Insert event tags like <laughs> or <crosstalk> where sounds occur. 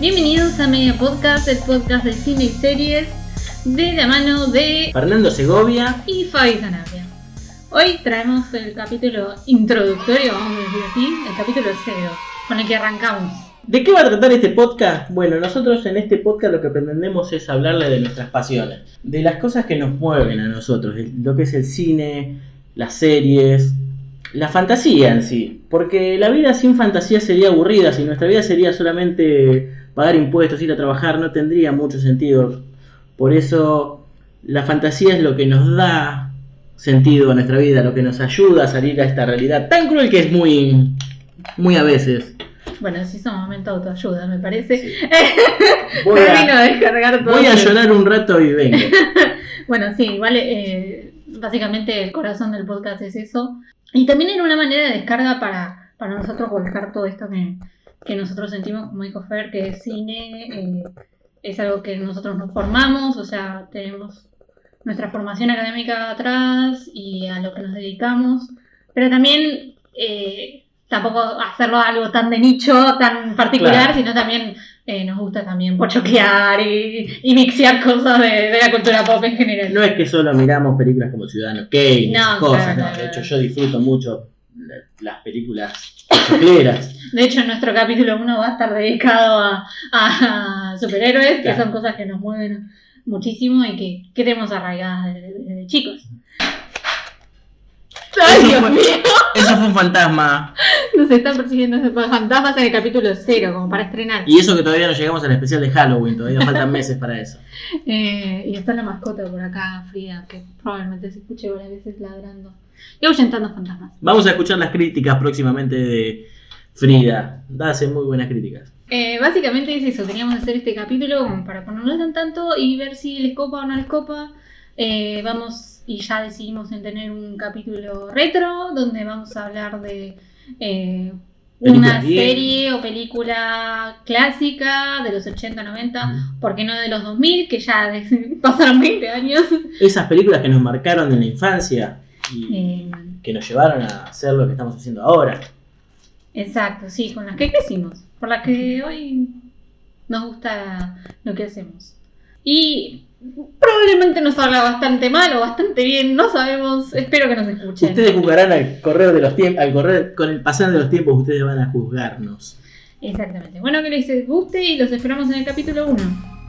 Bienvenidos a Media Podcast, el podcast de cine y series, de la mano de Fernando Segovia y Fabi Zanabria. Hoy traemos el capítulo introductorio, vamos a decir así, el capítulo cero, con el que arrancamos. ¿De qué va a tratar este podcast? Bueno, nosotros en este podcast lo que pretendemos es hablarle de nuestras pasiones, de las cosas que nos mueven a nosotros, lo que es el cine, las series, la fantasía en sí. Porque la vida sin fantasía sería aburrida, si nuestra vida sería solamente pagar impuestos, ir a trabajar, no tendría mucho sentido. Por eso la fantasía es lo que nos da sentido a nuestra vida, lo que nos ayuda a salir a esta realidad tan cruel que es muy, muy a veces. Bueno, si son momento de autoayuda, me parece. <laughs> Voy a- descargar todo. Voy a llorar un rato y vengo. <laughs> Bueno, sí, vale. eh, básicamente el corazón del podcast es eso. Y también era una manera de descarga para, para nosotros volcar todo esto que, que nosotros sentimos, como dijo Fer, que es cine, eh, es algo que nosotros nos formamos, o sea, tenemos nuestra formación académica atrás y a lo que nos dedicamos, pero también eh, tampoco hacerlo algo tan de nicho, tan particular, Claro. sino también eh, nos gusta también pochoquear y, y mixear cosas de, de la cultura pop en general. No es que solo miramos películas como Ciudadano Kane, No, esas cosas, claro, no. De hecho, yo disfruto mucho las películas. De hecho, nuestro capítulo 1 va a estar dedicado a, a superhéroes, que son cosas que nos mueven muchísimo y que, que tenemos arraigadas desde, desde chicos. ¡Ay, Eso Dios fue- mío! Eso fue un fantasma. Nos están persiguiendo fantasmas en el capítulo 0, como para estrenar. Y eso que todavía no llegamos al especial de Halloween, todavía faltan meses para eso. <laughs> Eh, y está la mascota por acá, Frida, que probablemente se escuche varias veces ladrando y ahuyentando fantasmas. Vamos a escuchar las críticas próximamente de Frida. Hace muy buenas críticas. Eh, básicamente es eso, teníamos que hacer este capítulo como para ponernos en tanto y ver si les copa o no les copa. Eh, vamos y ya decidimos en tener un capítulo retro donde vamos a hablar de eh, una bien. serie o película clásica de los 80, 90, ¿por qué no de los 2000? Que ya <laughs> pasaron 20 años. Esas películas que nos marcaron en la infancia y Eh, que nos llevaron a hacer lo que estamos haciendo ahora. exacto, sí, con las que crecimos, por las que hoy nos gusta lo que hacemos. Y probablemente nos salga bastante mal o bastante bien, no sabemos, espero que nos escuchen. Ustedes juzgarán al correr de los tiempos, al correr con el pasar de los tiempos, ustedes van a juzgarnos. Exactamente. Bueno, que les guste y los esperamos en el capítulo 1.